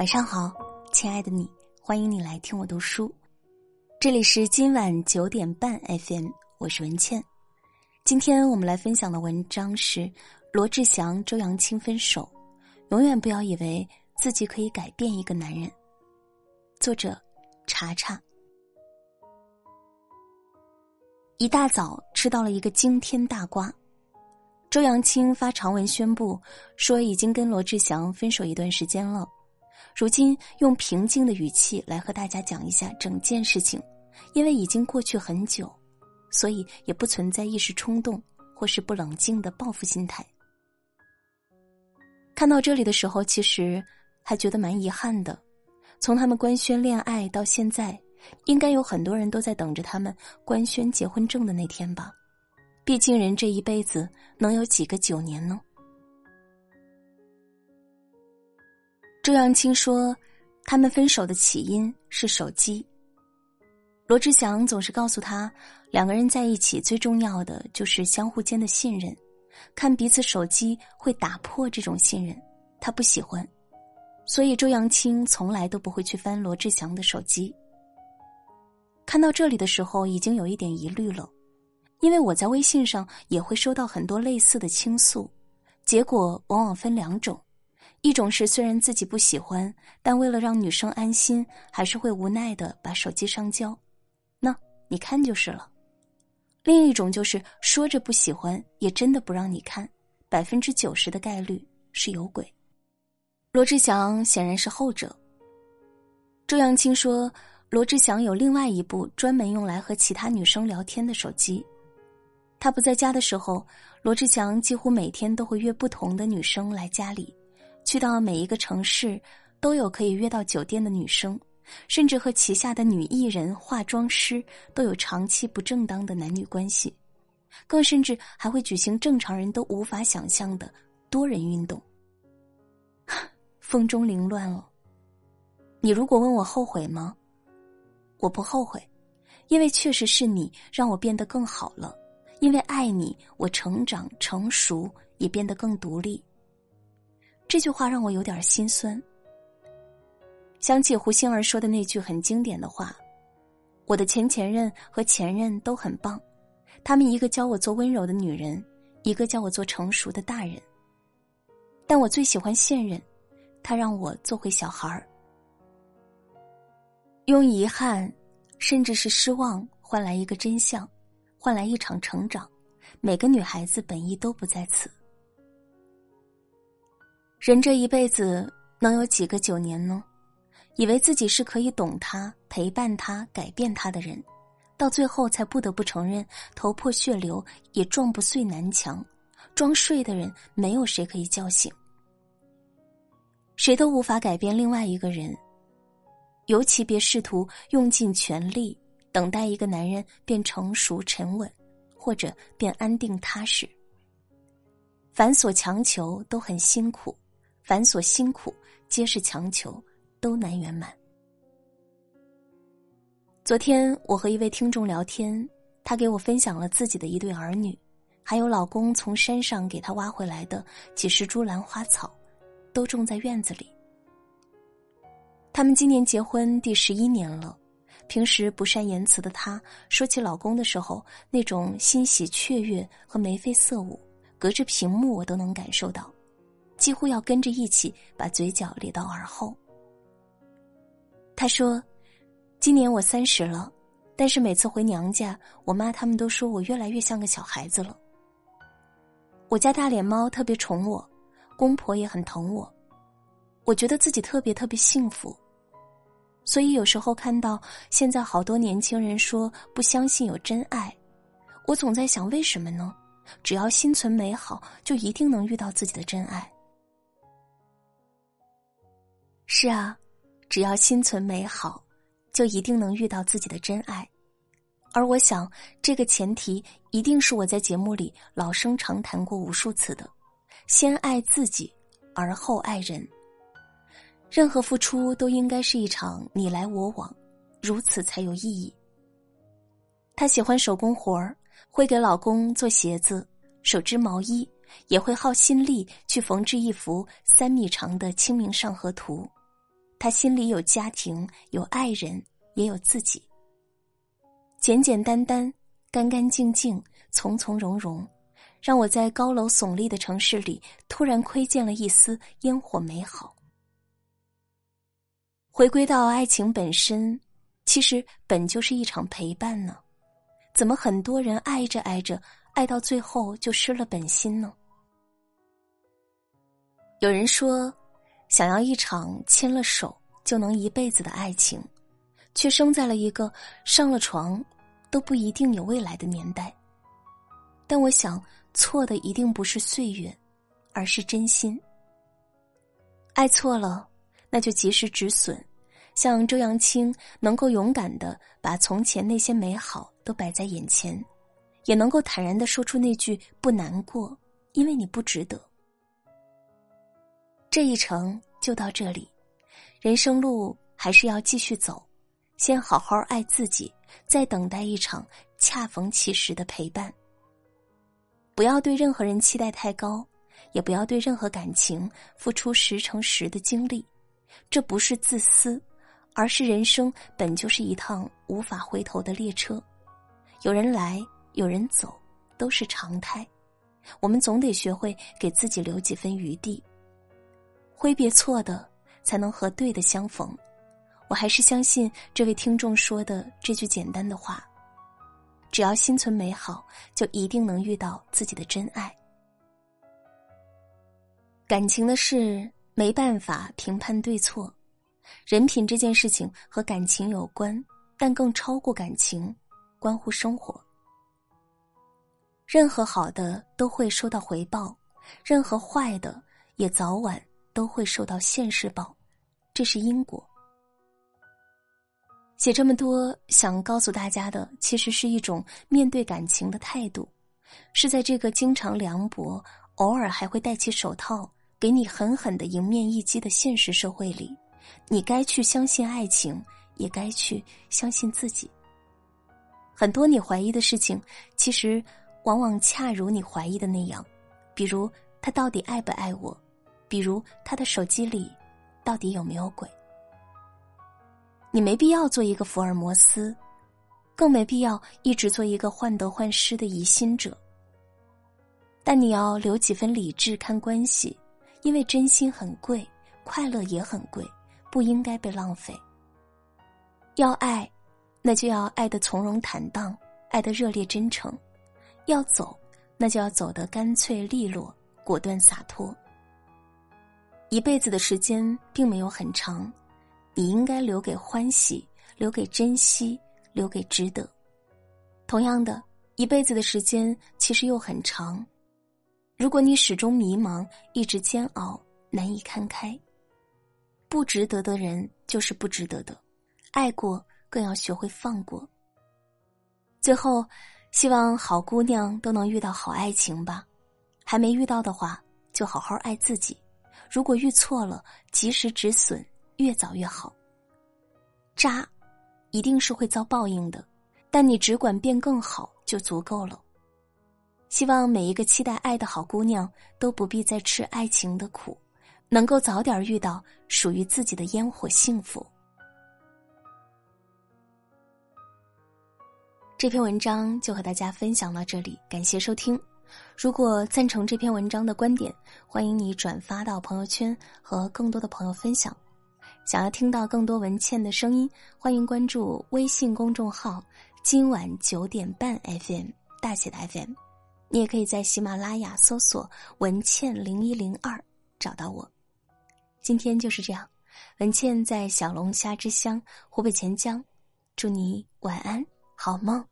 晚上好，亲爱的你，欢迎你来听我读书。这里是今晚九点半 FM，我是文倩。今天我们来分享的文章是罗志祥、周扬青分手。永远不要以为自己可以改变一个男人。作者：查查。一大早吃到了一个惊天大瓜，周扬青发长文宣布说已经跟罗志祥分手一段时间了。如今用平静的语气来和大家讲一下整件事情，因为已经过去很久，所以也不存在一时冲动或是不冷静的报复心态。看到这里的时候，其实还觉得蛮遗憾的。从他们官宣恋爱到现在，应该有很多人都在等着他们官宣结婚证的那天吧？毕竟人这一辈子能有几个九年呢？周扬青说，他们分手的起因是手机。罗志祥总是告诉他，两个人在一起最重要的就是相互间的信任，看彼此手机会打破这种信任，他不喜欢，所以周扬青从来都不会去翻罗志祥的手机。看到这里的时候，已经有一点疑虑了，因为我在微信上也会收到很多类似的倾诉，结果往往分两种。一种是虽然自己不喜欢，但为了让女生安心，还是会无奈的把手机上交。那你看就是了。另一种就是说着不喜欢，也真的不让你看，百分之九十的概率是有鬼。罗志祥显然是后者。周扬青说，罗志祥有另外一部专门用来和其他女生聊天的手机。他不在家的时候，罗志祥几乎每天都会约不同的女生来家里。去到每一个城市，都有可以约到酒店的女生，甚至和旗下的女艺人、化妆师都有长期不正当的男女关系，更甚至还会举行正常人都无法想象的多人运动。风中凌乱了。你如果问我后悔吗？我不后悔，因为确实是你让我变得更好了，因为爱你，我成长成熟，也变得更独立。这句话让我有点心酸。想起胡杏儿说的那句很经典的话：“我的前前任和前任都很棒，他们一个教我做温柔的女人，一个教我做成熟的大人。但我最喜欢现任，他让我做回小孩儿。用遗憾，甚至是失望，换来一个真相，换来一场成长。每个女孩子本意都不在此。”人这一辈子能有几个九年呢？以为自己是可以懂他、陪伴他、改变他的人，到最后才不得不承认，头破血流也撞不碎南墙。装睡的人，没有谁可以叫醒。谁都无法改变另外一个人，尤其别试图用尽全力等待一个男人变成熟沉稳，或者变安定踏实。繁琐强求都很辛苦。繁琐辛苦，皆是强求，都难圆满。昨天我和一位听众聊天，他给我分享了自己的一对儿女，还有老公从山上给他挖回来的几十株兰花草，都种在院子里。他们今年结婚第十一年了，平时不善言辞的她，说起老公的时候，那种欣喜雀跃和眉飞色舞，隔着屏幕我都能感受到。几乎要跟着一起把嘴角咧到耳后。他说：“今年我三十了，但是每次回娘家，我妈他们都说我越来越像个小孩子了。我家大脸猫特别宠我，公婆也很疼我，我觉得自己特别特别幸福。所以有时候看到现在好多年轻人说不相信有真爱，我总在想为什么呢？只要心存美好，就一定能遇到自己的真爱。”是啊，只要心存美好，就一定能遇到自己的真爱。而我想，这个前提一定是我在节目里老生常谈过无数次的：先爱自己，而后爱人。任何付出都应该是一场你来我往，如此才有意义。她喜欢手工活儿，会给老公做鞋子、手织毛衣，也会耗心力去缝制一幅三米长的《清明上河图》。他心里有家庭，有爱人，也有自己。简简单单，干干净净，从从容容，让我在高楼耸立的城市里突然窥见了一丝烟火美好。回归到爱情本身，其实本就是一场陪伴呢。怎么很多人爱着爱着，爱到最后就失了本心呢？有人说，想要一场牵了手就能一辈子的爱情，却生在了一个上了床都不一定有未来的年代。但我想，错的一定不是岁月，而是真心。爱错了，那就及时止损。像周扬青能够勇敢的把从前那些美好都摆在眼前，也能够坦然的说出那句不难过，因为你不值得。这一程就到这里，人生路还是要继续走，先好好爱自己，再等待一场恰逢其时的陪伴。不要对任何人期待太高，也不要对任何感情付出十成十的精力，这不是自私。而是人生本就是一趟无法回头的列车，有人来，有人走，都是常态。我们总得学会给自己留几分余地，挥别错的，才能和对的相逢。我还是相信这位听众说的这句简单的话：只要心存美好，就一定能遇到自己的真爱。感情的事没办法评判对错。人品这件事情和感情有关，但更超过感情，关乎生活。任何好的都会收到回报，任何坏的也早晚都会受到现世报，这是因果。写这么多，想告诉大家的，其实是一种面对感情的态度，是在这个经常凉薄、偶尔还会戴起手套给你狠狠的迎面一击的现实社会里。你该去相信爱情，也该去相信自己。很多你怀疑的事情，其实往往恰如你怀疑的那样。比如他到底爱不爱我？比如他的手机里到底有没有鬼？你没必要做一个福尔摩斯，更没必要一直做一个患得患失的疑心者。但你要留几分理智看关系，因为真心很贵，快乐也很贵。不应该被浪费。要爱，那就要爱的从容坦荡，爱的热烈真诚；要走，那就要走得干脆利落、果断洒脱。一辈子的时间并没有很长，你应该留给欢喜，留给珍惜，留给值得。同样的，一辈子的时间其实又很长，如果你始终迷茫，一直煎熬，难以看开。不值得的人就是不值得的，爱过更要学会放过。最后，希望好姑娘都能遇到好爱情吧。还没遇到的话，就好好爱自己。如果遇错了，及时止损，越早越好。渣，一定是会遭报应的，但你只管变更好就足够了。希望每一个期待爱的好姑娘都不必再吃爱情的苦。能够早点遇到属于自己的烟火幸福。这篇文章就和大家分享到这里，感谢收听。如果赞成这篇文章的观点，欢迎你转发到朋友圈和更多的朋友分享。想要听到更多文倩的声音，欢迎关注微信公众号“今晚九点半 FM” 大写的 FM。你也可以在喜马拉雅搜索“文倩零一零二”找到我。今天就是这样，文倩在小龙虾之乡湖北潜江，祝你晚安，好梦。